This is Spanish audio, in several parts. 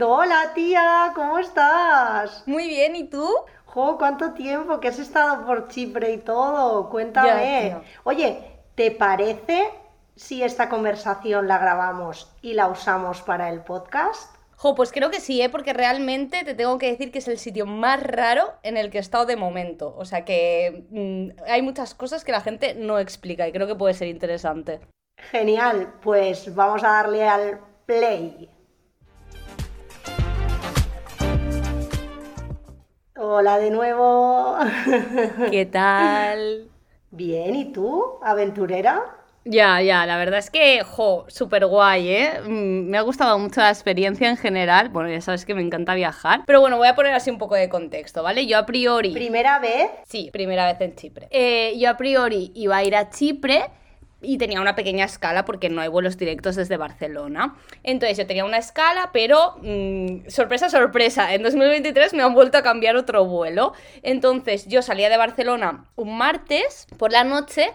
Hola tía, ¿cómo estás? Muy bien, ¿y tú? Jo, ¿cuánto tiempo que has estado por Chipre y todo? Cuéntame. Ya. Oye, ¿te parece si esta conversación la grabamos y la usamos para el podcast? Jo, pues creo que sí, ¿eh? porque realmente te tengo que decir que es el sitio más raro en el que he estado de momento. O sea que mm, hay muchas cosas que la gente no explica y creo que puede ser interesante. Genial, pues vamos a darle al play. Hola de nuevo. ¿Qué tal? Bien, ¿y tú? ¿Aventurera? Ya, ya, la verdad es que, jo, súper guay, ¿eh? Mm, Me ha gustado mucho la experiencia en general. Bueno, ya sabes que me encanta viajar. Pero bueno, voy a poner así un poco de contexto, ¿vale? Yo a priori... ¿Primera vez? Sí, primera vez en Chipre. Eh, yo a priori iba a ir a Chipre y tenía una pequeña escala porque no hay vuelos directos desde Barcelona. Entonces yo tenía una escala, pero mm, sorpresa, sorpresa, en 2023 me han vuelto a cambiar otro vuelo. Entonces yo salía de Barcelona un martes por la noche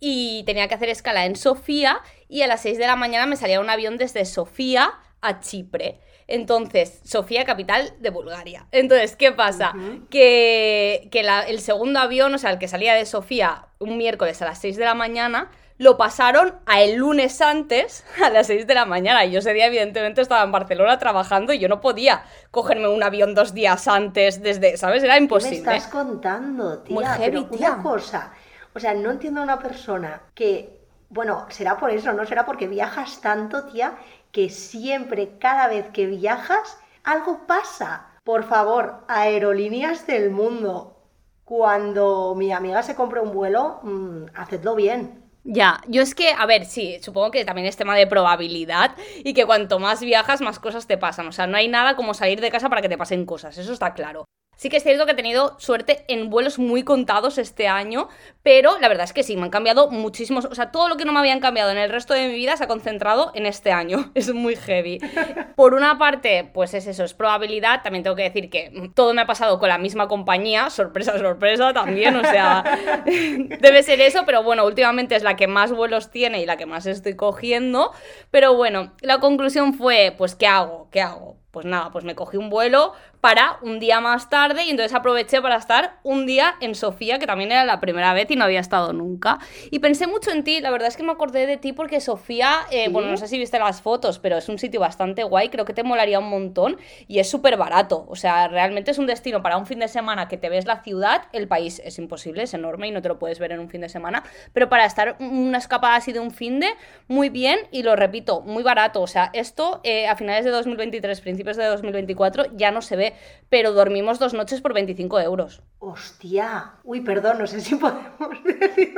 y tenía que hacer escala en Sofía y a las 6 de la mañana me salía un avión desde Sofía a Chipre. Entonces, Sofía, capital de Bulgaria. Entonces, ¿qué pasa? Que, que la- el segundo avión, o sea, el que salía de Sofía un miércoles a las 6 de la mañana, lo pasaron a el lunes antes a las 6 de la mañana. Y yo ese día, evidentemente, estaba en Barcelona trabajando y yo no podía cogerme un avión dos días antes desde, ¿sabes? Era ¿Qué me imposible. estás contando, tía? Muy heavy, Pero tía. una cosa, o sea, no entiendo a una persona que, bueno, será por eso, no será porque viajas tanto, tía, que siempre, cada vez que viajas, algo pasa. Por favor, aerolíneas del mundo, cuando mi amiga se compre un vuelo, mm, hacedlo bien. Ya, yo es que, a ver, sí, supongo que también es tema de probabilidad y que cuanto más viajas, más cosas te pasan. O sea, no hay nada como salir de casa para que te pasen cosas, eso está claro. Sí que es cierto que he tenido suerte en vuelos muy contados este año, pero la verdad es que sí, me han cambiado muchísimos, o sea, todo lo que no me habían cambiado en el resto de mi vida se ha concentrado en este año, es muy heavy. Por una parte, pues es eso, es probabilidad, también tengo que decir que todo me ha pasado con la misma compañía, sorpresa, sorpresa también, o sea, debe ser eso, pero bueno, últimamente es la que más vuelos tiene y la que más estoy cogiendo, pero bueno, la conclusión fue, pues, ¿qué hago? ¿Qué hago? Pues nada, pues me cogí un vuelo para un día más tarde y entonces aproveché para estar un día en Sofía, que también era la primera vez y no había estado nunca. Y pensé mucho en ti, la verdad es que me acordé de ti porque Sofía, eh, ¿Sí? bueno, no sé si viste las fotos, pero es un sitio bastante guay, creo que te molaría un montón y es súper barato. O sea, realmente es un destino para un fin de semana que te ves la ciudad, el país es imposible, es enorme y no te lo puedes ver en un fin de semana, pero para estar una escapada así de un fin de, muy bien y lo repito, muy barato. O sea, esto eh, a finales de 2023, principios de 2024 ya no se ve, pero dormimos dos noches por 25 euros. Hostia. Uy, perdón, no sé si podemos decir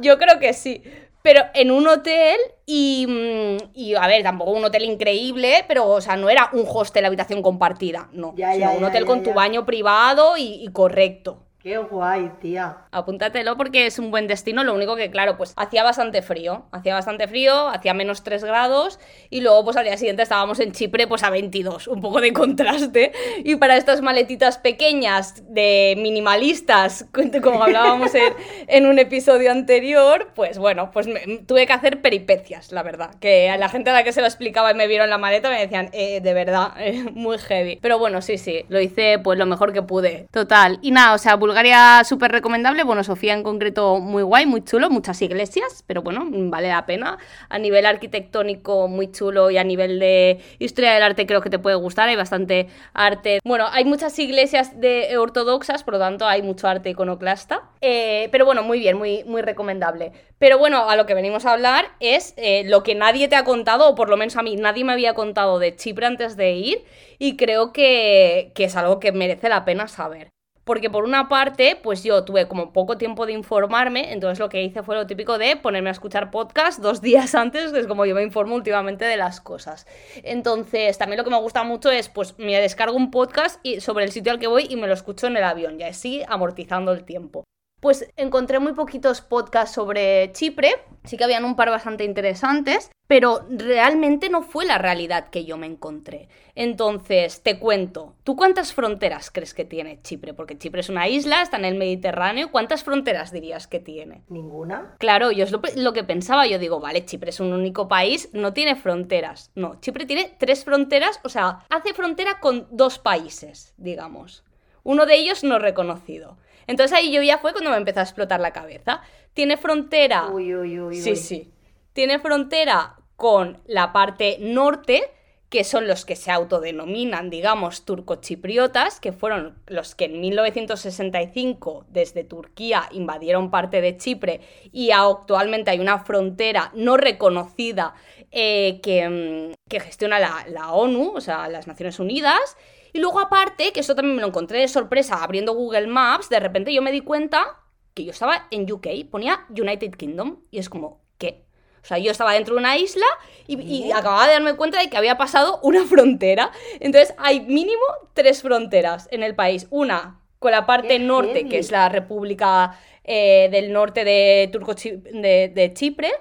Yo creo que sí. Pero en un hotel y, mm, y, a ver, tampoco un hotel increíble, pero, o sea, no era un hostel habitación compartida, no. Ya, sino ya, un hotel ya, con tu baño privado y, y correcto. Qué guay, tía. Apúntatelo porque es un buen destino. Lo único que, claro, pues hacía bastante frío. Hacía bastante frío, hacía menos 3 grados. Y luego, pues al día siguiente estábamos en Chipre, pues a 22. Un poco de contraste. Y para estas maletitas pequeñas de minimalistas, como hablábamos en, en un episodio anterior, pues bueno, pues me- tuve que hacer peripecias, la verdad. Que a la gente a la que se lo explicaba y me vieron la maleta me decían, eh, de verdad, eh, muy heavy. Pero bueno, sí, sí, lo hice pues lo mejor que pude. Total. Y nada, o sea, Bulgaria súper recomendable. Bueno, Sofía en concreto muy guay, muy chulo, muchas iglesias, pero bueno, vale la pena. A nivel arquitectónico muy chulo y a nivel de historia del arte creo que te puede gustar. Hay bastante arte. Bueno, hay muchas iglesias de ortodoxas, por lo tanto hay mucho arte iconoclasta. Eh, pero bueno, muy bien, muy, muy recomendable. Pero bueno, a lo que venimos a hablar es eh, lo que nadie te ha contado, o por lo menos a mí nadie me había contado de Chipre antes de ir, y creo que, que es algo que merece la pena saber. Porque por una parte, pues yo tuve como poco tiempo de informarme, entonces lo que hice fue lo típico de ponerme a escuchar podcast dos días antes, que es como yo me informo últimamente de las cosas. Entonces, también lo que me gusta mucho es, pues me descargo un podcast y, sobre el sitio al que voy y me lo escucho en el avión, y así amortizando el tiempo. Pues encontré muy poquitos podcasts sobre Chipre, sí que habían un par bastante interesantes, pero realmente no fue la realidad que yo me encontré. Entonces, te cuento, ¿tú cuántas fronteras crees que tiene Chipre? Porque Chipre es una isla, está en el Mediterráneo, ¿cuántas fronteras dirías que tiene? Ninguna. Claro, yo es lo, lo que pensaba, yo digo, vale, Chipre es un único país, no tiene fronteras. No, Chipre tiene tres fronteras, o sea, hace frontera con dos países, digamos. Uno de ellos no reconocido. Entonces ahí yo ya fue cuando me empezó a explotar la cabeza. Tiene frontera. Uy, uy, uy. Sí, uy. sí. Tiene frontera con la parte norte, que son los que se autodenominan, digamos, turcochipriotas, que fueron los que en 1965 desde Turquía invadieron parte de Chipre y actualmente hay una frontera no reconocida eh, que, mm, que, gestiona la, la ONU, o sea, las Naciones Unidas. Y luego aparte, que eso también me lo encontré de sorpresa abriendo Google Maps, de repente yo me di cuenta que yo estaba en UK, ponía United Kingdom, y es como, ¿qué? O sea, yo estaba dentro de una isla y, y, acababa de darme cuenta de que había pasado una frontera. Entonces hay mínimo tres fronteras en el país. Una con la parte norte, heavy. que es la República eh, del Norte de, Turco de, de Chipre,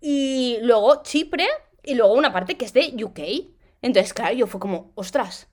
y luego Chipre, y luego una parte que es de UK. Entonces, claro, yo fue como, ostras,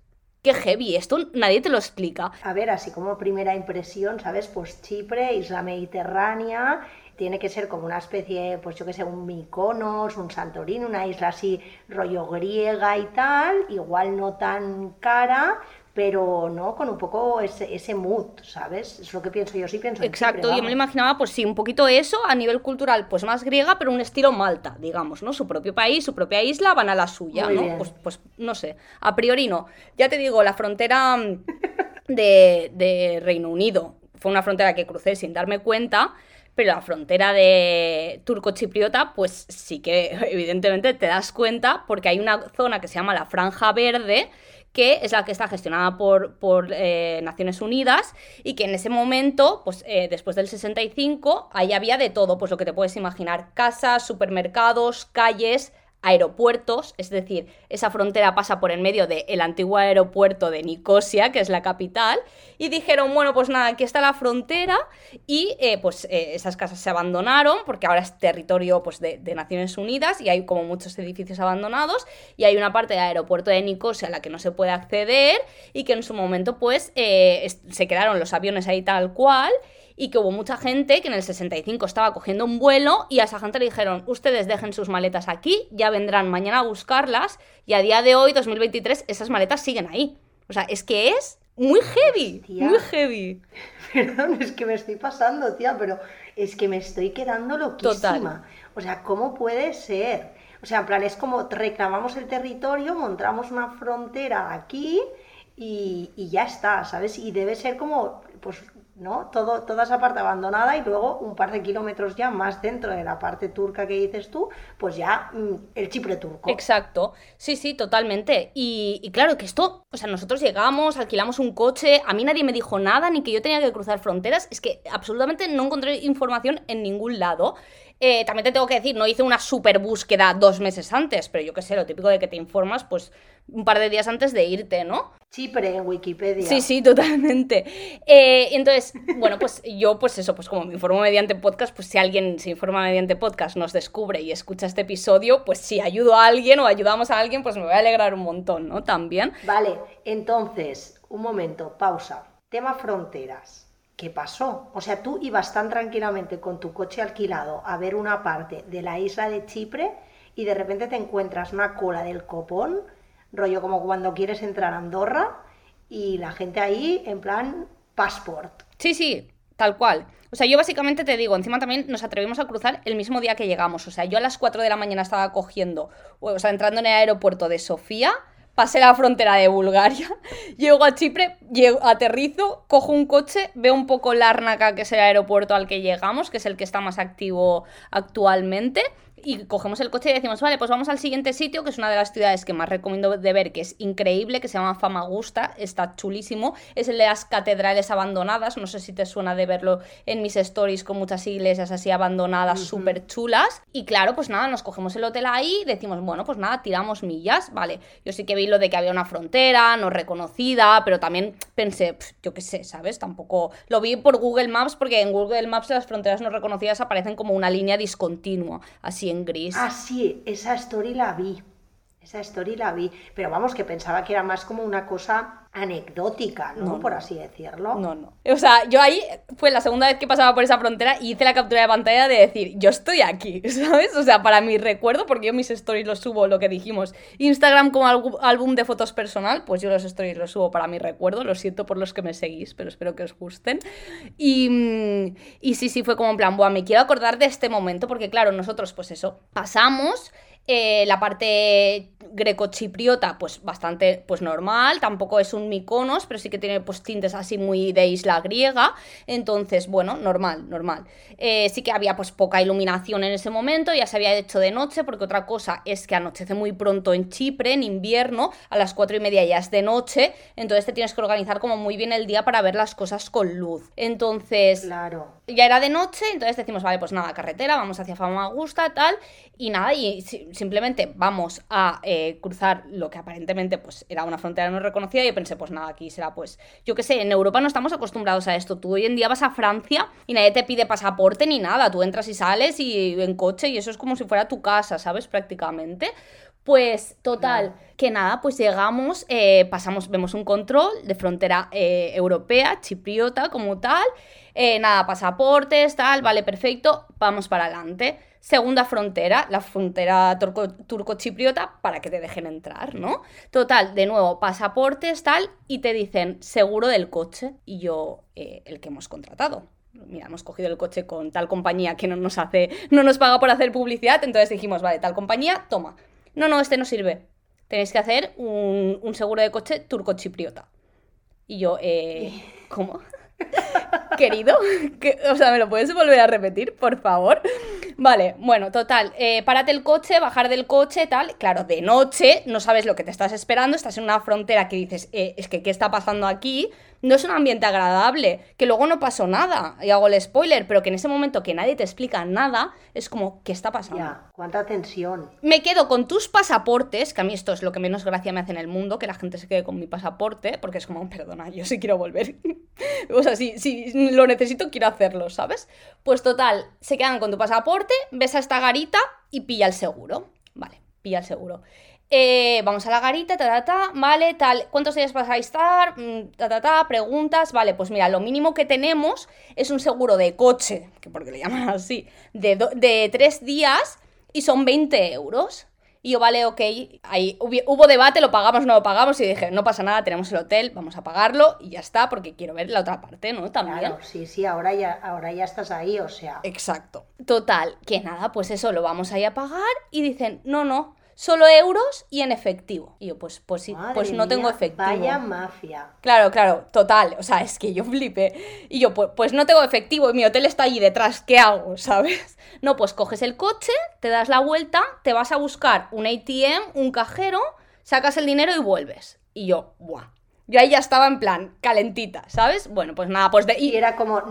heavy, esto nadie te lo explica. A ver, así como primera impresión, ¿sabes? Pues Chipre, isla mediterránea, tiene que ser como una especie, pues yo que sé, un Mykonos, un Santorini, una isla así rollo griega y tal, igual no tan cara, pero no con un poco ese, ese mood, ¿sabes? Es lo que pienso yo, sí pienso en Exacto, Chipre, yo me lo imaginaba, pues sí, un poquito eso, a nivel cultural, pues más griega, pero un estilo Malta, digamos, ¿no? Su propio país, su propia isla, van a la suya, Muy ¿no? bien. Pues, pues no sé, a priori no. Ya te digo, la frontera mm, de, de Reino Unido fue una frontera que crucé sin darme cuenta, pero la frontera de turco-chipriota, pues sí que evidentemente te das cuenta porque hay una zona que se llama la Franja Verde, que es la que está gestionada por, por eh, Naciones Unidas y que en ese momento, pues eh, después del 65, ahí había de todo, pues lo que te puedes imaginar, casas, supermercados, calles, aeropuertos, es decir, esa frontera pasa por en medio del antiguo aeropuerto de Nicosia, que es la capital, y dijeron, bueno, pues nada, aquí está la frontera, y eh, pues eh, esas casas se abandonaron, porque ahora es territorio pues, de, de, Naciones Unidas, y hay como muchos edificios abandonados, y hay una parte del aeropuerto de Nicosia a la que no se puede acceder, y que en su momento pues eh, se quedaron los aviones ahí tal cual, y que hubo mucha gente que en el 65 estaba cogiendo un vuelo y a esa gente le dijeron, ustedes dejen sus maletas aquí, ya vendrán mañana a buscarlas y a día de hoy, 2023, esas maletas siguen ahí. O sea, es que es muy heavy, Hostia. muy heavy. Perdón, es que me estoy pasando, tía, pero es que me estoy quedando loquísima. Total. O sea, ¿cómo puede ser? O sea, en plan, es como reclamamos el territorio, montamos una frontera aquí y, y ya está, ¿sabes? Y debe ser como, pues, ¿no? Todo, toda esa parte abandonada y luego un par de kilómetros ya más dentro de la parte turca que dices tú, pues ya mm, el Chipre turco. Exacto, sí, sí, totalmente. Y, y, claro que esto, o sea, nosotros llegamos, alquilamos un coche, a mí nadie me dijo nada, ni que yo tenía que cruzar fronteras, es que absolutamente no encontré información en ningún lado. Eh, también te tengo que decir, no hice una super búsqueda dos meses antes, pero yo qué sé, lo típico de que te informas, pues un par de días antes de irte, ¿no? Chipre en Wikipedia. Sí, sí, totalmente. Eh, entonces, bueno, pues yo, pues eso, pues como me informo mediante podcast, pues si alguien se informa mediante podcast, nos descubre y escucha este episodio, pues si ayudo a alguien o ayudamos a alguien, pues me voy a alegrar un montón, ¿no? También. Vale, entonces, un momento, pausa. Tema fronteras. ¿Qué pasó? O sea, tú ibas tan tranquilamente con tu coche alquilado a ver una parte de la isla de Chipre y de repente te encuentras una cola del copón, rollo como cuando quieres entrar a Andorra y la gente ahí en plan passport. Sí, sí, tal cual. O sea, yo básicamente te digo, encima también nos atrevimos a cruzar el mismo día que llegamos. O sea, yo a las 4 de la mañana estaba cogiendo, o sea, entrando en el aeropuerto de Sofía, pasé la frontera de Bulgaria, llego a Chipre, llego, aterrizo, cojo un coche, veo un poco Lárnaca, que es el aeropuerto al que llegamos, que es el que está más activo actualmente, y cogemos el coche y decimos, vale, pues vamos al siguiente sitio, que es una de las ciudades que más recomiendo de ver, que es increíble, que se llama Famagusta, está chulísimo, es el de las catedrales abandonadas, no sé si te suena de verlo en mis stories con muchas iglesias así abandonadas, súper chulas, y claro, pues nada, nos cogemos el hotel ahí, decimos, bueno, pues nada, tiramos millas, vale, yo sí que vi lo de que había una frontera, no reconocida, pero también pensé, yo qué sé, ¿sabes? Tampoco lo vi por Google Maps, porque en Google Maps las fronteras no reconocidas aparecen como una línea discontinua, así en gris. Ah, sí, esa story la vi. Esa story la vi. Pero vamos, que pensaba que era más como una cosa anecdótica, ¿no? Por así decirlo. No, no. O sea, yo ahí fue la segunda vez que pasaba por esa frontera y hice la captura de pantalla de decir, yo estoy aquí, ¿sabes? O sea, para mi recuerdo, porque yo mis stories los subo, lo que dijimos, Instagram como álbum de fotos personal, pues yo los stories los subo para mi recuerdo, lo siento por los que me seguís, pero espero que os gusten. Y, mm, y sí, sí, fue como en plan, Buah, me quiero acordar de este momento, porque claro, nosotros pues eso, pasamos eh, la parte greco-chipriota, pues bastante pues normal, tampoco es un miconos, pero sí que tiene pues tintes así muy de isla griega, entonces, bueno, normal, normal. Eh, sí que había pues poca iluminación en ese momento, ya se había hecho de noche, porque otra cosa es que anochece muy pronto en Chipre, en invierno, a las cuatro y media ya es de noche, entonces te tienes que organizar como muy bien el día para ver las cosas con luz. Entonces, claro. ya era de noche, entonces decimos, vale, pues nada, carretera, vamos hacia Famagusta, tal, y nada, y simplemente vamos a eh, cruzar lo que aparentemente pues era una frontera no reconocida y yo pensé, pues nada, aquí será pues, yo qué sé, en Europa no estamos acostumbrados a esto. Tú hoy en día vas a Francia y nadie te pide pasaporte ni nada, tú entras y sales y en coche y eso es como si fuera tu casa, ¿sabes? Prácticamente. Pues total, que nada, pues llegamos, eh, pasamos, vemos un control de frontera eh, europea, chipriota como tal, nada, pasaportes, tal, vale, perfecto, vamos para adelante. Segunda frontera, la frontera turco-chipriota, para que te dejen entrar, ¿no? Total, de nuevo, pasaportes, tal, y te dicen seguro del coche. Y yo, eh, el que hemos contratado. Mira, hemos cogido el coche con tal compañía que no nos hace, no nos paga por hacer publicidad, entonces dijimos, vale, tal compañía, toma. No, no, este no sirve. Tenéis que hacer un, un seguro de coche turco-chipriota. Y yo, eh, ¿cómo? Querido, o sea, ¿me lo puedes volver a repetir, por favor? Vale, bueno, total, eh, párate el coche, bajar del coche, tal. Claro, de noche, no sabes lo que te estás esperando, estás en una frontera que dices, eh, es que, ¿qué está pasando aquí? No es un ambiente agradable, que luego no pasó nada, y hago el spoiler, pero que en ese momento que nadie te explica nada, es como, ¿qué está pasando? Ya, cuánta tensión. Me quedo con tus pasaportes, que a mí esto es lo que menos gracia me hace en el mundo, que la gente se quede con mi pasaporte, porque es como, perdona, yo sí quiero volver. o sea, si, si lo necesito, quiero hacerlo, ¿sabes? Pues total, se quedan con tu pasaporte, ves a esta garita y pilla el seguro. Vale, pilla el seguro. Eh, vamos a la garita, ta, ta, ta, vale, tal, ¿cuántos días vas a estar? Mm, ta, ta, ta, preguntas, vale, pues mira, lo mínimo que tenemos es un seguro de coche, que porque le llaman así, de, de tres días y son 20 euros. Y yo, vale, ok, ahí hubo debate, lo pagamos, no lo pagamos, y dije, no pasa nada, tenemos el hotel, vamos a pagarlo y ya está, porque quiero ver la otra parte, ¿no? También. Claro, sí, sí, ahora ya, ahora ya estás ahí, o sea. Exacto. Total, que nada, pues eso lo vamos ahí a pagar y dicen, no, no, solo euros y en efectivo. Y yo, pues, pues, sí, pues no tengo efectivo. Vaya mafia. Claro, claro, total. O sea, es que yo flipé. Y yo, pues, pues no tengo efectivo y mi hotel está allí detrás. ¿Qué hago? ¿Sabes? No, pues coges el coche, te das la vuelta, te vas a buscar un ATM, un cajero, sacas el dinero y vuelves. Y yo, ¡buah! Yo ahí ya estaba en plan, calentita, ¿sabes? Bueno, pues nada, pues de... Y era como,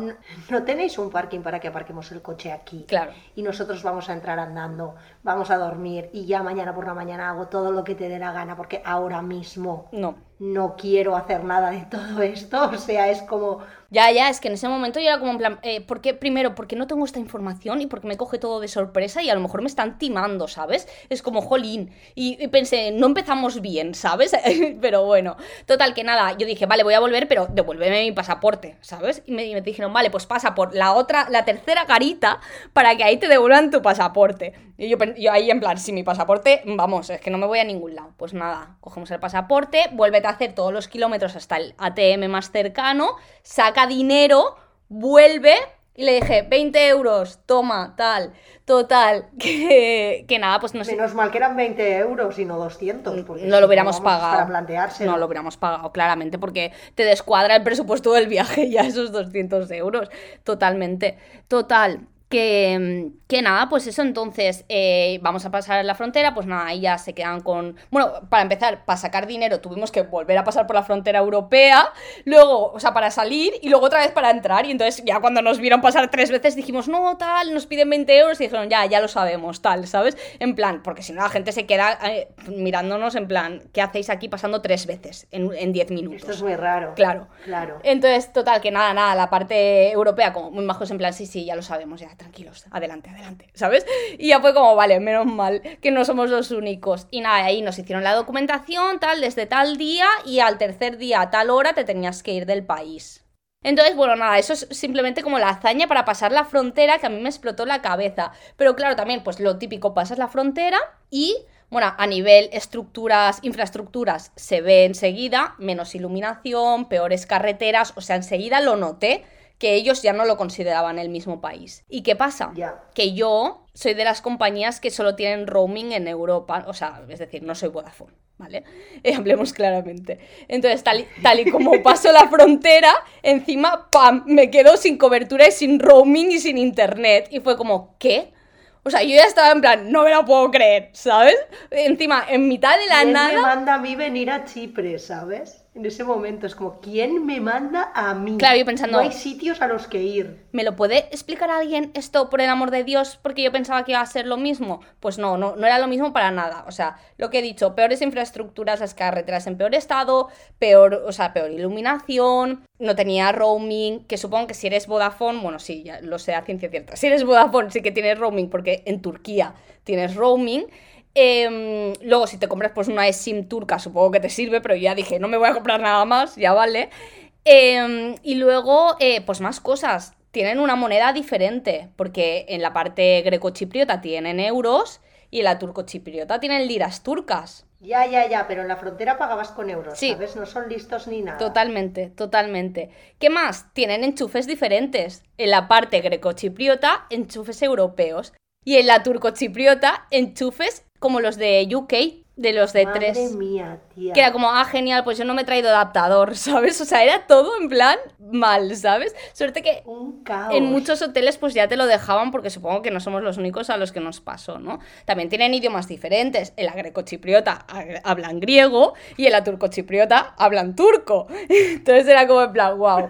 no, tenéis un parking para que aparquemos el coche aquí. Claro. Y nosotros vamos a entrar andando, vamos a dormir y ya mañana por la mañana hago todo lo que te dé la gana porque ahora mismo... No. No quiero hacer nada de todo esto, o sea, es como ya, ya, es que en ese momento yo era como en plan, eh, ¿por qué? Primero, porque no tengo esta información y porque me coge todo de sorpresa y a lo mejor me están timando, ¿sabes? Es como, jolín. Y, pensé, no empezamos bien, ¿sabes? pero bueno, total, que nada, yo dije, vale, voy a volver, pero devuélveme mi pasaporte, ¿sabes? Y me, dijeron, vale, pues pasa por la otra, la tercera garita para que ahí te devuelvan tu pasaporte. Y yo, yo ahí en plan, si mi pasaporte, vamos, es que no me voy a ningún lado. Pues nada, cogemos el pasaporte, vuélvete a hacer todos los kilómetros hasta el ATM más cercano, saca dinero, vuelve y le dije, 20 euros, toma, tal. Total, que, que nada, pues no sé. Menos mal que eran 20 euros y no 200. Porque no lo hubiéramos pagado. Para plantearse. No lo hubiéramos pagado, claramente, porque te descuadra el presupuesto del viaje ya esos 200 euros. Totalmente. Total, Que, que, nada, pues eso, entonces eh, vamos a pasar la frontera, pues nada, ahí ya se quedan con... Bueno, para empezar, para sacar dinero tuvimos que volver a pasar por la frontera europea, luego, o sea, para salir y luego otra vez para entrar. Y entonces ya cuando nos vieron pasar tres veces dijimos, no, tal, nos piden 20 euros y dijeron, ya, ya lo sabemos, tal, ¿sabes? En plan, porque si no la gente se queda eh, mirándonos en plan, ¿qué hacéis aquí pasando tres veces en 10 minutos? Esto es muy raro. Claro. Claro. Entonces, total, que nada, nada, la parte europea como muy majos en plan, sí, sí, ya lo sabemos, ya tranquilos, adelante, adelante, ¿sabes? Y ya fue como, vale, menos mal que no somos los únicos. Y nada, ahí nos hicieron la documentación, tal, desde tal día y al tercer día a tal hora te tenías que ir del país. Entonces, bueno, nada, eso es simplemente como la hazaña para pasar la frontera que a mí me explotó la cabeza. Pero claro, también, pues lo típico, pasas la frontera y, bueno, a nivel estructuras, infraestructuras, se ve enseguida menos iluminación, peores carreteras, o sea, enseguida lo noté que ellos ya no lo consideraban el mismo país. ¿Y qué pasa? Que yo soy de las compañías que solo tienen roaming en Europa, o sea, es decir, no soy Vodafone, ¿vale? Eh, hablemos claramente. Entonces, tal y, tal y como paso la frontera, encima, ¡pam!, me quedo sin cobertura y sin roaming y sin internet. Y fue como, ¿qué? O sea, yo ya estaba en plan, no me lo puedo creer, ¿sabes? Encima, en mitad de la ¿Quién nada... me manda a mí venir a Chipre, ¿sabes? En ese momento es como, ¿quién me manda a mí? Claro, yo pensando- No hay sitios a los que ir. ¿Me lo puede explicar alguien esto por el amor de Dios? Porque yo pensaba que iba a ser lo mismo. Pues no, no, no era lo mismo para nada. O sea, lo que he dicho, peores infraestructuras, las carreteras en peor estado, peor, o sea, peor iluminación, no tenía roaming, que supongo que si eres Vodafone, bueno, sí, ya lo sé a ciencia cierta. Si eres Vodafone sí que tienes roaming, porque en Turquía tienes roaming. Em, luego, si te compras pues una SIM turca, supongo que te sirve, pero ya dije, no me voy a comprar nada más, ya vale. Em, y luego, eh, pues más cosas. Tienen una moneda diferente, porque en la parte greco-chipriota tienen euros y en la turco-chipriota tienen liras turcas. Ya, ya, ya, pero en la frontera pagabas con euros, Sí. ¿sabes? No son listos ni nada. Totalmente, totalmente. ¿Qué más? Tienen enchufes diferentes. En la parte greco-chipriota, enchufes europeos. Y en la turco-chipriota, enchufes como los de UK, de los de Madre tres. mía, tía. Que era como, ah, genial, pues yo no me he traído adaptador, ¿sabes? O sea, era todo en plan mal, ¿sabes? Suerte que Un caos. en muchos hoteles pues ya te lo dejaban porque supongo que no somos los únicos a los que nos pasó, ¿no? También tienen idiomas diferentes. En la greco-chipriota ha- hablan griego y en la turco-chipriota hablan turco. Entonces era como en plan, wow.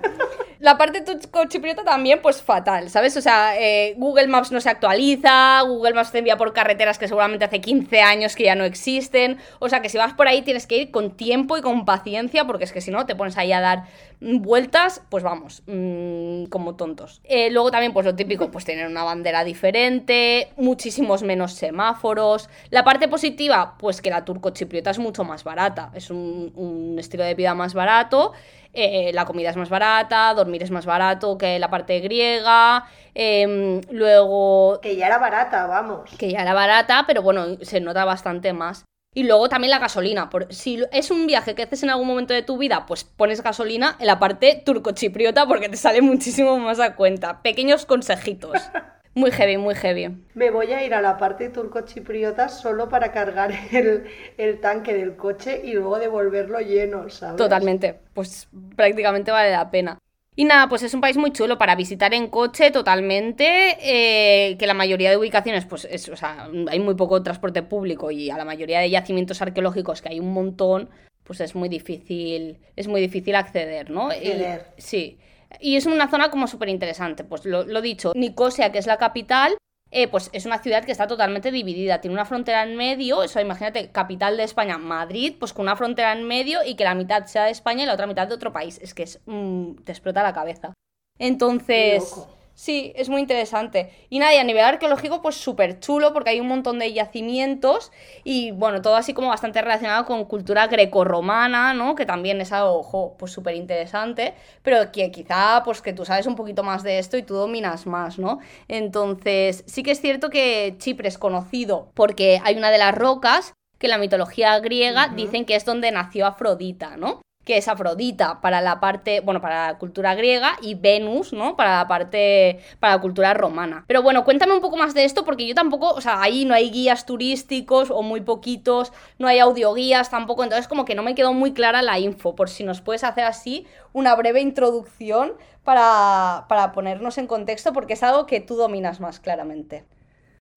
La parte turco-chipriota también, pues fatal, ¿sabes? O sea, eh, Google Maps no se actualiza, Google Maps te envía por carreteras que seguramente hace 15 años que ya no existen. O sea, que si vas por ahí tienes que ir con tiempo y con paciencia, porque es que si no te pones ahí a dar vueltas, pues vamos, mm, como tontos. Eh, luego también, pues lo típico, pues tener una bandera diferente, muchísimos menos semáforos. La parte positiva, pues que la turco-chipriota es mucho más barata, es un estilo de vida más barato. Eh, la comida es más barata, dormir es más barato que la parte griega. em, luego, Que ya era barata, vamos. que ya era barata, pero bueno, se nota bastante más. Y luego también la gasolina. Por, si es un viaje que haces en algún momento de tu vida, pues pones gasolina en la parte turco-chipriota porque te sale muchísimo más a cuenta. Pequeños consejitos. Muy heavy, muy heavy. Me voy a ir a la parte turco-chipriota solo para cargar el, el tanque del coche y luego devolverlo lleno, ¿sabes? Totalmente. Pues prácticamente vale la pena. Y nada, pues es un país muy chulo para visitar en coche totalmente, eh, que la mayoría de ubicaciones, pues es, o sea, hay muy poco transporte público y a la mayoría de yacimientos arqueológicos, que hay un montón, pues es muy difícil, es muy difícil acceder, ¿no? Acceder. sí. Y es una zona como súper interesante, pues lo, lo dicho, Nicosia, que es la capital, eh, pues es una ciudad que está totalmente dividida. Tiene una frontera en medio, eso imagínate, capital de España, Madrid, pues con una frontera en medio y que la mitad sea de España y la otra mitad de otro país. Es que es, mm, te explota la cabeza. Entonces. Sí, es muy interesante. Y nada, y a nivel arqueológico, pues súper chulo porque hay un montón de yacimientos y bueno, todo así como bastante relacionado con cultura grecorromana, ¿no? Que también es algo, ojo, pues súper interesante, pero que quizá, pues que tú sabes un poquito más de esto y tú dominas más, ¿no? Entonces, sí que es cierto que Chipre es conocido porque hay una de las rocas que en la mitología griega dicen que es donde nació Afrodita, ¿no? Que es Afrodita para la parte, bueno, para la cultura griega y Venus, ¿no? Para la parte, para la cultura romana. Pero bueno, cuéntame un poco más de esto porque yo tampoco, o sea, ahí no hay guías turísticos o muy poquitos, no hay audioguías tampoco, entonces como que no me quedó muy clara la info, por si nos puedes hacer así una breve introducción para, para ponernos en contexto porque es algo que tú dominas más claramente.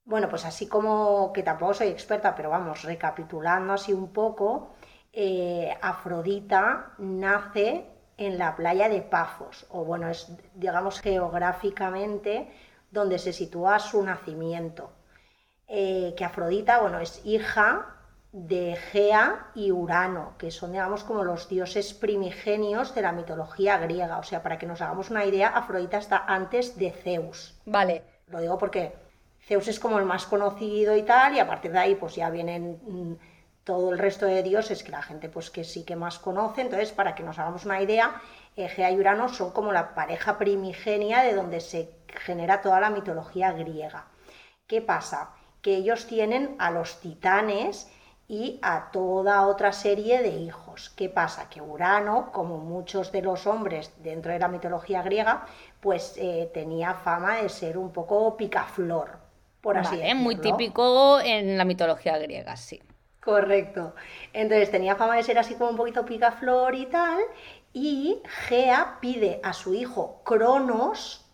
Bueno, pues así como que tampoco soy experta, pero vamos, recapitulando así un poco, eh, Afrodita nace en la playa de Pafos, o bueno, es digamos geográficamente donde se sitúa su nacimiento. Eh, que Afrodita, bueno, es hija de Gea y Urano, que son, digamos, como los dioses primigenios de la mitología griega. O sea, para que nos hagamos una idea, Afrodita está antes de Zeus. Vale. Lo digo porque Zeus es como el más conocido y tal, y a partir de ahí pues ya vienen mm, todo el resto de dioses que la gente pues que sí que más conoce. Entonces, para que nos hagamos una idea, Egea y Urano son como la pareja primigenia de donde se genera toda la mitología griega. ¿Qué pasa? Que ellos tienen a los titanes y a toda otra serie de hijos. ¿Qué pasa? Que Urano, como muchos de los hombres dentro de la mitología griega, pues eh, tenía fama de ser un poco picaflor, por así decirlo. Muy típico en la mitología griega, sí. Correcto. Entonces tenía fama de ser así como un poquito picaflor y tal, y Gea pide a su hijo Cronos,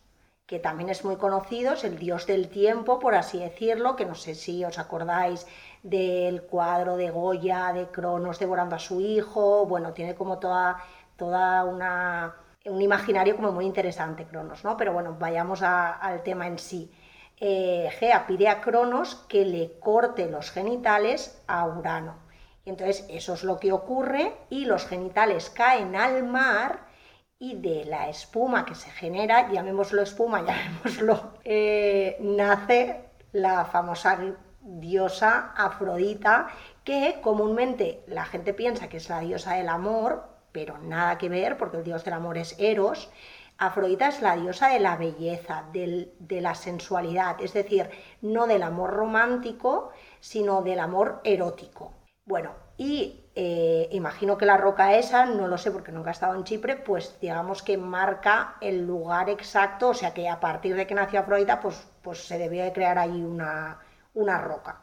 que también es muy conocido, es el dios del tiempo, por así decirlo, que no sé si os acordáis del cuadro de Goya, de Cronos devorando a su hijo, bueno, tiene como toda, toda una, un imaginario como muy interesante Cronos, ¿no? Pero bueno, vayamos al tema en sí eh, Gea pide a Cronos que le corte los genitales a Urano. Y entonces eso es lo que ocurre y los genitales caen al mar y de la espuma que se genera, llamémoslo espuma, llamémoslo, eh, nace la famosa diosa Afrodita, que comúnmente la gente piensa que es la diosa del amor, pero nada que ver, porque el dios del amor es Eros, Afrodita es la diosa de la belleza, de la sensualidad, es decir, no del amor romántico, sino del amor erótico. Bueno, y eh, imagino que la roca esa, no lo sé porque nunca he estado en Chipre, pues digamos que marca el lugar exacto, o sea que a partir de que nació Afrodita, pues, pues se debió de crear ahí una, una roca.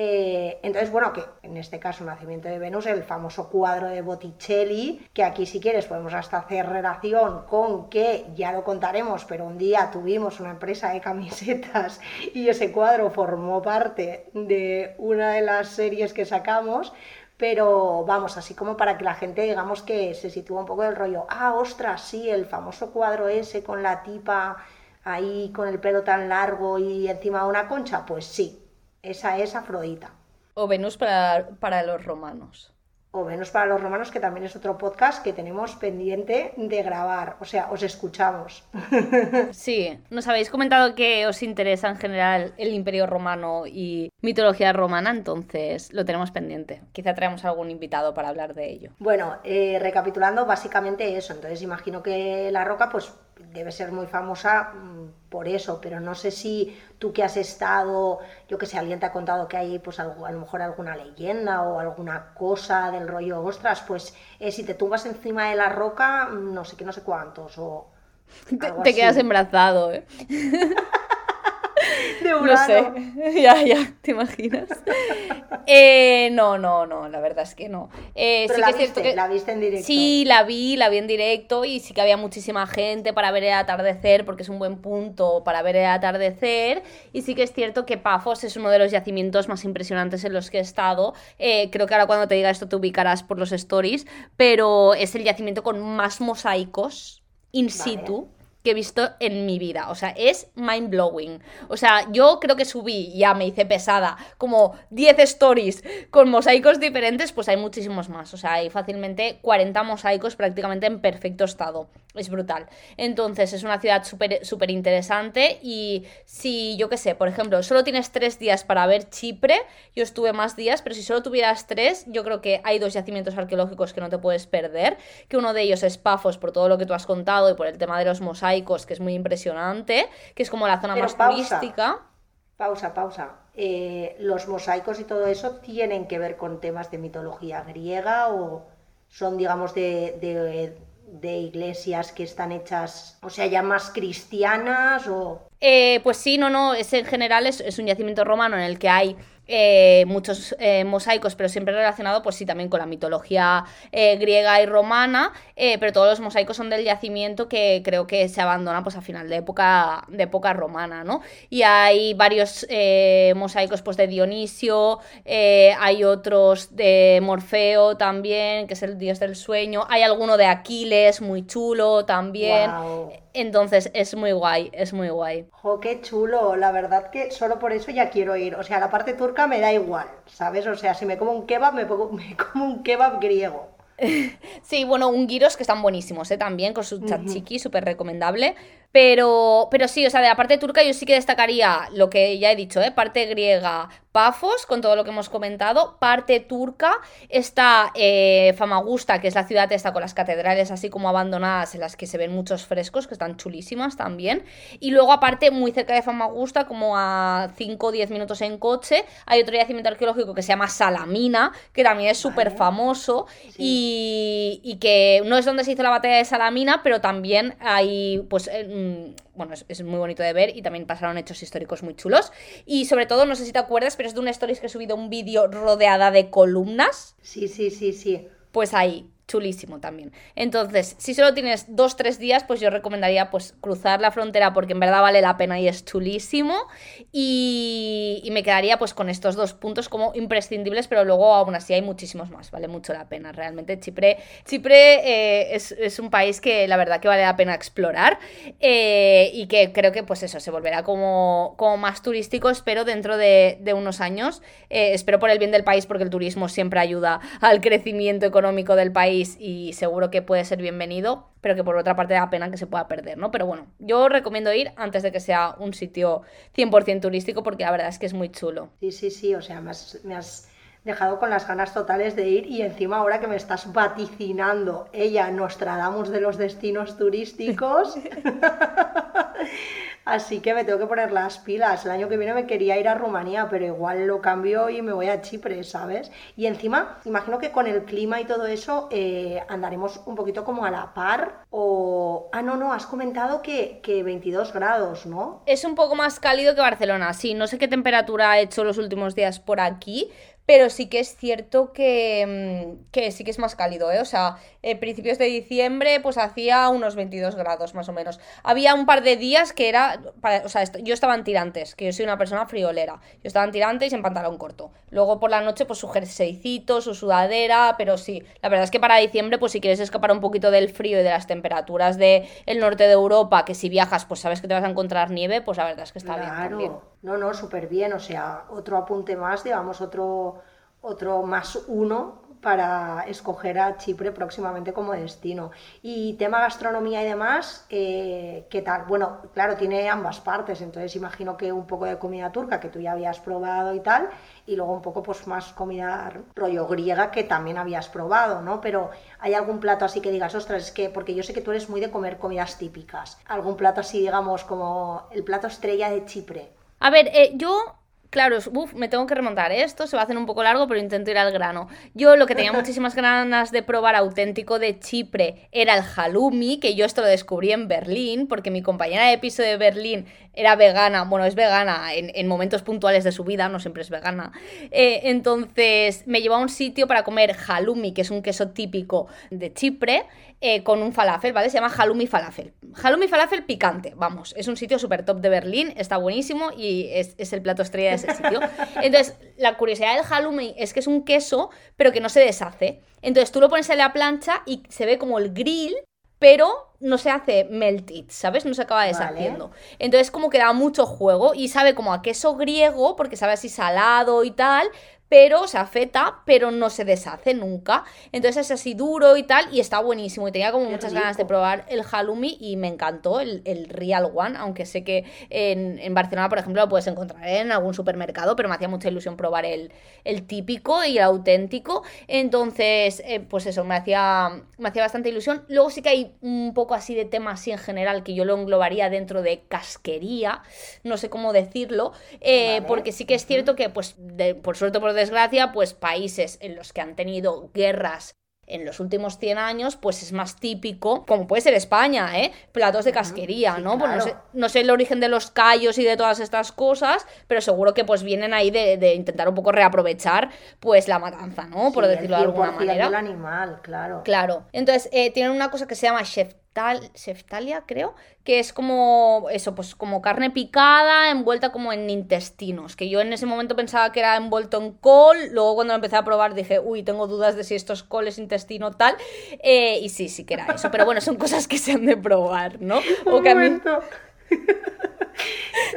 Eh, entonces, bueno, que en este caso Nacimiento de Venus, el famoso cuadro de Botticelli, que aquí si quieres podemos hasta hacer relación con que, ya lo contaremos, pero un día tuvimos una empresa de camisetas y ese cuadro formó parte de una de las series que sacamos, pero vamos, así como para que la gente digamos que se sitúa un poco del rollo, ah, ostras, sí, el famoso cuadro ese con la tipa ahí con el pelo tan largo y encima una concha, pues sí, esa es Afrodita. O Venus para, para los romanos. O Venus para los romanos, que también es otro podcast que tenemos pendiente de grabar. O sea, os escuchamos. Sí, nos habéis comentado que os interesa en general el imperio romano y mitología romana, entonces lo tenemos pendiente. Quizá traemos algún invitado para hablar de ello. Bueno, eh, recapitulando, básicamente eso. Entonces imagino que la roca, pues debe ser muy famosa mm, por eso, pero no sé si tú que has estado, yo que sé, alguien te ha contado que hay pues a lo mejor alguna leyenda o alguna cosa del rollo, ostras, pues eh, si te tumbas encima de la roca, mm, no sé qué, no sé cuántos, o... Te, quedas embrazado, ¿eh? de No sé. ya, ya, ¿te imaginas? Eh, no, no, no, la verdad es que no. Eh, sí la, que viste, que... la viste en directo. Sí, la vi, la vi en directo y sí que había muchísima gente para ver el atardecer, porque es un buen punto para ver el atardecer. Y sí que es cierto que Pafos es uno de los yacimientos más impresionantes en los que he estado. Eh, creo que ahora cuando te diga esto te ubicarás por los stories, pero es el yacimiento con más mosaicos in situ que he visto en mi vida. O sea, es mind blowing. O sea, yo creo que subí, ya me hice pesada, como 10 stories con mosaicos diferentes, pues hay muchísimos más. O sea, hay fácilmente 40 mosaicos prácticamente en perfecto estado. Es brutal. Entonces, es una ciudad súper súper interesante y si, yo qué sé, por ejemplo, solo tienes 3 días para ver Chipre, yo estuve más días, pero si solo tuvieras 3, yo creo que hay dos yacimientos arqueológicos que no te puedes perder, que uno de ellos es Pafos por todo lo que tú has contado y por el tema de los mosaicos que es muy impresionante, que es como la zona más turística. Pausa, pausa. Eh, ¿Los mosaicos y todo eso tienen que ver con temas de mitología griega o son, digamos, de, de, iglesias que están hechas, o sea, ya más cristianas o... Eh, pues sí, no, no, es en general es, es un yacimiento romano en el que hay eh, muchos eh, mosaicos, pero siempre relacionado, pues sí, también con la mitología eh, griega y romana, pero todos los mosaicos son del yacimiento que creo que se abandona pues a final de época, de época romana, ¿no? Y hay varios mosaicos pues de Dionisio, hay otros de Morfeo también, que es el dios del sueño, hay alguno de Aquiles, muy chulo también. Entonces es muy guay, es muy guay. ¡Jo, qué chulo! La verdad que solo por eso ya quiero ir. O sea, la parte turca me da igual, ¿sabes? O sea, si me como un kebab, me, me como un kebab griego. sí, bueno, un gyros que están buenísimos, ¿eh? También con su tzatziki, súper recomendable. Pero, pero sí, o sea, de la parte turca yo sí que destacaría lo que ya he dicho, ¿eh? Parte griega, Pafos, con todo lo que hemos comentado. Parte turca está eh, Famagusta, que es la ciudad esta con las catedrales así como abandonadas, en las que se ven muchos frescos, que están chulísimas también. Y luego, aparte, muy cerca de Famagusta, como a 5 o 10 minutos en coche, hay otro yacimiento arqueológico que se llama Salamina, que también es súper famoso y, y, que no es donde se hizo la batalla de Salamina, pero también hay, pues, bueno, es, muy bonito de ver y también pasaron hechos históricos muy chulos. Y sobre todo, no sé si te acuerdas, pero es de una stories que he subido un vídeo rodeada de columnas. Sí, sí, sí, sí. Pues ahí, chulísimo también. Entonces, si solo tienes dos, tres días, pues yo recomendaría pues cruzar la frontera porque en verdad vale la pena y es chulísimo. Y, me quedaría pues con estos dos puntos como imprescindibles, pero luego aún así hay muchísimos más, vale mucho la pena realmente. Chipre, Chipre eh, es, un país que la verdad que vale la pena explorar eh, y que creo que pues eso, se volverá como, como más turístico, espero dentro de, unos años. Eh, espero por el bien del país porque el turismo siempre ayuda al crecimiento económico del país y seguro que puede ser bienvenido, pero que por otra parte da pena que se pueda perder, ¿no? Pero bueno, yo recomiendo ir antes de que sea un sitio 100% turístico porque la verdad es que es muy chulo. Sí, sí, sí, o sea, me has, dejado con las ganas totales de ir y encima ahora que me estás vaticinando ella, Nostradamus de los destinos turísticos. Así que me tengo que poner las pilas. El año que viene me quería ir a Rumanía, pero igual lo cambio y me voy a Chipre, ¿sabes? Y encima, imagino que con el clima y todo eso eh, andaremos un poquito como a la par. O. Ah, no, no, has comentado que, que 22 grados, ¿no? Es un poco más cálido que Barcelona, sí. No sé qué temperatura ha hecho los últimos días por aquí, pero sí que es cierto que, mm, que, sí que es más cálido, ¿eh? O sea, eh, principios de diciembre pues hacía unos 22 grados más o menos. Había un par de días que era, o sea, yo estaba en tirantes, que yo soy una persona friolera. Yo estaba en tirantes y en pantalón corto. Luego por la noche pues su jerseycito, su sudadera, pero sí, la verdad es que para diciembre pues si quieres escapar un poquito del frío y de las temperaturas del el norte de Europa, que si viajas pues sabes que te vas a encontrar nieve, pues la verdad es que está bien también. No, no, súper bien, o sea, otro apunte más, digamos, otro, otro más uno para escoger a Chipre próximamente como destino. Y tema gastronomía y demás, eh, ¿qué tal? Bueno, claro, tiene ambas partes, entonces imagino que un poco de comida turca que tú ya habías probado y tal, y luego un poco pues más comida rollo griega que también habías probado, ¿no? Pero ¿hay algún plato así que digas, ostras, es que, porque yo sé que tú eres muy de comer comidas típicas, algún plato así, digamos, como el plato estrella de Chipre? A ver, eh, yo Claro, uf, me tengo que remontar esto, se va a hacer un poco largo, pero intento ir al grano. Yo lo que tenía muchísimas ganas de probar auténtico de Chipre era el halloumi, que yo esto lo descubrí en Berlín, porque mi compañera de piso de Berlín era vegana, bueno, es vegana en, momentos puntuales de su vida, no siempre es vegana. Eh, entonces me llevó a un sitio para comer halloumi, que es un queso típico de Chipre, eh, con un falafel, ¿vale? Se llama halloumi falafel. Halloumi falafel picante, vamos, es un sitio súper top de Berlín, está buenísimo y es, es el plato estrella de ese sitio. Entonces, la curiosidad del halloumi es que es un queso, pero que no se deshace. Entonces tú lo pones en la plancha y se ve como el grill pero no se hace melted, ¿sabes? No se acaba deshaciendo. Entonces como que da mucho juego y sabe como a queso griego, porque sabe así salado y tal, pero se afeta, pero no se deshace nunca. Entonces es así duro y tal, y está buenísimo. Y tenía como muchas ganas de probar el halloumi y me encantó el, Real One, aunque sé que en, Barcelona, por ejemplo, lo puedes encontrar en algún supermercado, pero me hacía mucha ilusión probar el, el típico y el auténtico. Entonces, eh, pues eso, me hacía, me hacía bastante ilusión. Luego sí que hay un poco así de tema así en general que yo lo englobaría dentro de casquería, no sé cómo decirlo, eh, porque sí que es cierto que, pues, por suerte, por desgracia, pues países en los que han tenido guerras en los últimos 100 años, pues es más típico, como puede ser España, ¿eh? Platos de casquería, ¿no? Pues no sé, no sé, el origen de los callos y de todas estas cosas, pero seguro que pues vienen ahí de, intentar un poco reaprovechar pues la matanza, ¿no? Por decirlo de alguna manera. el animal, claro. Claro. Entonces, eh, tienen una cosa que se llama chef Seftalia, creo, que es como eso, pues como carne picada envuelta como en intestinos, que yo en ese momento pensaba que era envuelto en col, luego cuando lo empecé a probar dije, uy, tengo dudas de si esto es col, es intestino, tal, eh, y sí, sí que era eso, pero bueno, son cosas que se han de probar, ¿no? O que a mí...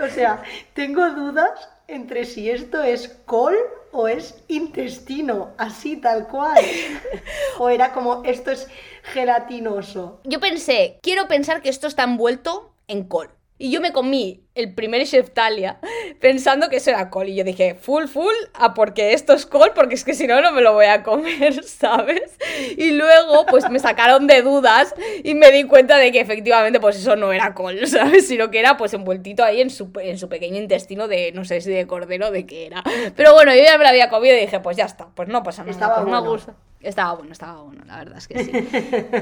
o sea, tengo dudas entre si esto es col o es intestino, así tal cual. o era como esto es gelatinoso. Yo pensé, quiero pensar que esto está envuelto en col. Y yo me comí el primer Talia pensando que eso era col. Y yo dije, full, full, a porque esto es col, porque es que si no, no me lo voy a comer, ¿sabes? Y luego, pues me sacaron de dudas y me di cuenta de que efectivamente, pues eso no era col, ¿sabes? Sino que era pues envueltito ahí en su, en su pequeño intestino de, no sé si de cordero, de qué era. Pero bueno, yo ya me lo había comido y dije, pues ya está, pues no pasa nada. Estaba pues gusta. Estaba bueno, estaba bueno, la verdad es que sí.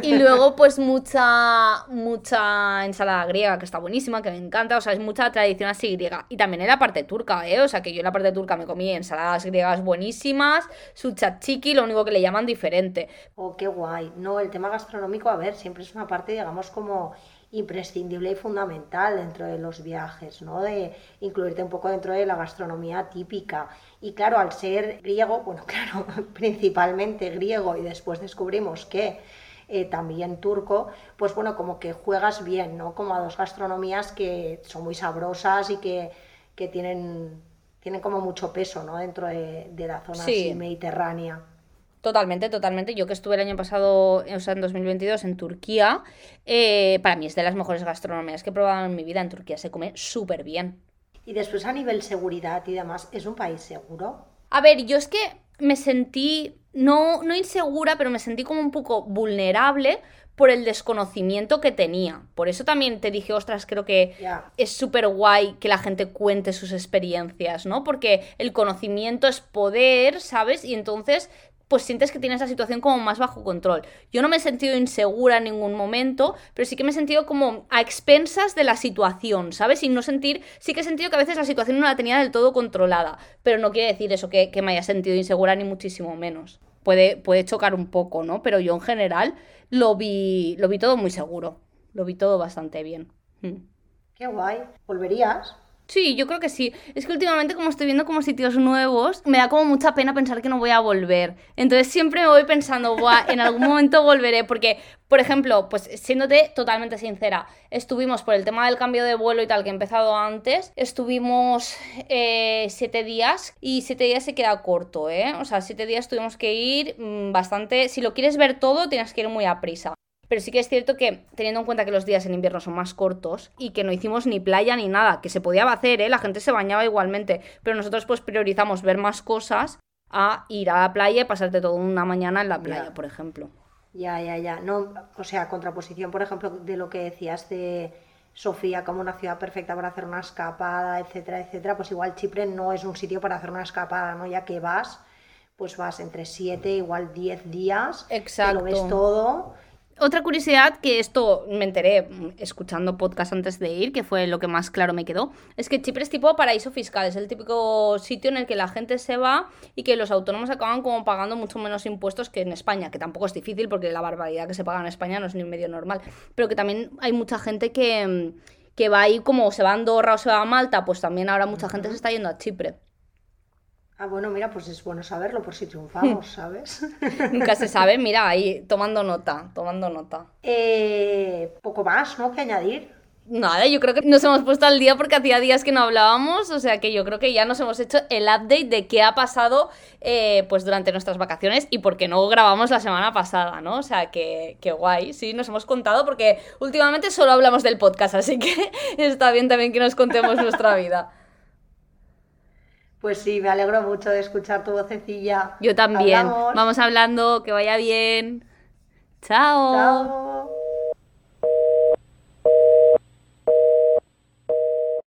Y luego, pues mucha, mucha ensalada griega, que está buenísima, que me encanta. O sea, es mucha tradición así griega. Y también en la parte turca, ¿eh? O sea, que yo en la parte turca me comí ensaladas griegas buenísimas, su chachiki, lo único que le llaman diferente. Oh, qué guay. No, el tema gastronómico, a ver, siempre es una parte, digamos, como imprescindible y fundamental dentro de los viajes, ¿no? De incluirte un poco dentro de la gastronomía típica. Y claro, al ser griego, bueno, claro, principalmente griego y después descubrimos que eh, también turco, pues bueno, como que juegas bien, ¿no? Como a dos gastronomías que son muy sabrosas y que, que tienen, tienen como mucho peso, ¿no? Dentro de, la zona mediterránea. Totalmente, totalmente. Yo que estuve el año pasado, o sea, en 2022 en Turquía, eh, para mí es de las mejores gastronomías que he probado en mi vida. En Turquía se come súper bien. Y después a nivel seguridad y demás, ¿es un país seguro? A ver, yo es que me sentí, no, no insegura, pero me sentí como un poco vulnerable por el desconocimiento que tenía. Por eso también te dije, ostras, creo que es súper guay que la gente cuente sus experiencias, ¿no? Porque el conocimiento es poder, ¿sabes? Y entonces pues sientes que tienes la situación como más bajo control. Yo no me he sentido insegura en ningún momento, pero sí que me he sentido como a expensas de la situación, ¿sabes? Y no sentir, sí que he sentido que a veces la situación no la tenía del todo controlada, pero no quiere decir eso que, me haya sentido insegura ni muchísimo menos. Puede, puede chocar un poco, ¿no? Pero yo en general lo vi, lo vi todo muy seguro, lo vi todo bastante bien. Mm. Qué guay. ¿Volverías? Sí, yo creo que sí. Es que últimamente como estoy viendo como sitios nuevos, me da como mucha pena pensar que no voy a volver. Entonces siempre me voy pensando, Buah, en algún momento volveré. Porque, por ejemplo, pues siéndote totalmente sincera, estuvimos por el tema del cambio de vuelo y tal que he empezado antes, estuvimos eh, siete días y siete días se queda corto, ¿eh? O sea, siete días tuvimos que ir mm, bastante... Si lo quieres ver todo, tienes que ir muy a prisa. Pero sí que es cierto que, teniendo en cuenta que los días en invierno son más cortos y que no hicimos ni playa ni nada, que se podía hacer, ¿eh? la gente se bañaba igualmente, pero nosotros pues priorizamos ver más cosas a ir a la playa y pasarte toda una mañana en la playa, por ejemplo. Ya, ya, ya. No, o sea, contraposición, por ejemplo, de lo que decías de Sofía como una ciudad perfecta para hacer una escapada, etcétera, etcétera, pues igual Chipre no es un sitio para hacer una escapada, ¿no? Ya que vas, pues vas entre 7, igual 10 días, Exacto. lo ves todo otra curiosidad que esto me enteré escuchando podcast antes de ir, que fue lo que más claro me quedó, es que Chipre es tipo paraíso fiscal, es el típico sitio en el que la gente se va y que los autónomos acaban como pagando mucho menos impuestos que en España, que tampoco es difícil porque la barbaridad que se paga en España no es ni un medio normal, pero que también hay mucha gente que, que va ahí como se va a Andorra o se va a Malta, pues también ahora mucha gente se está yendo a Chipre. Ah, bueno, mira, pues es bueno saberlo por si triunfamos, ¿sabes? Nunca se sabe, mira, ahí tomando nota, tomando nota. Eh, poco más, ¿no? Que añadir. Nada, yo creo que nos hemos puesto al día porque hacía días que no hablábamos, o sea que yo creo que ya nos hemos hecho el update de qué ha pasado eh, pues durante nuestras vacaciones y por qué no grabamos la semana pasada, ¿no? O sea que, que guay, sí, nos hemos contado porque últimamente solo hablamos del podcast, así que está bien también que nos contemos nuestra vida. Pues sí, me alegro mucho de escuchar tu vocecilla. Yo también. Vamos hablando, que vaya bien. Chao. Chao.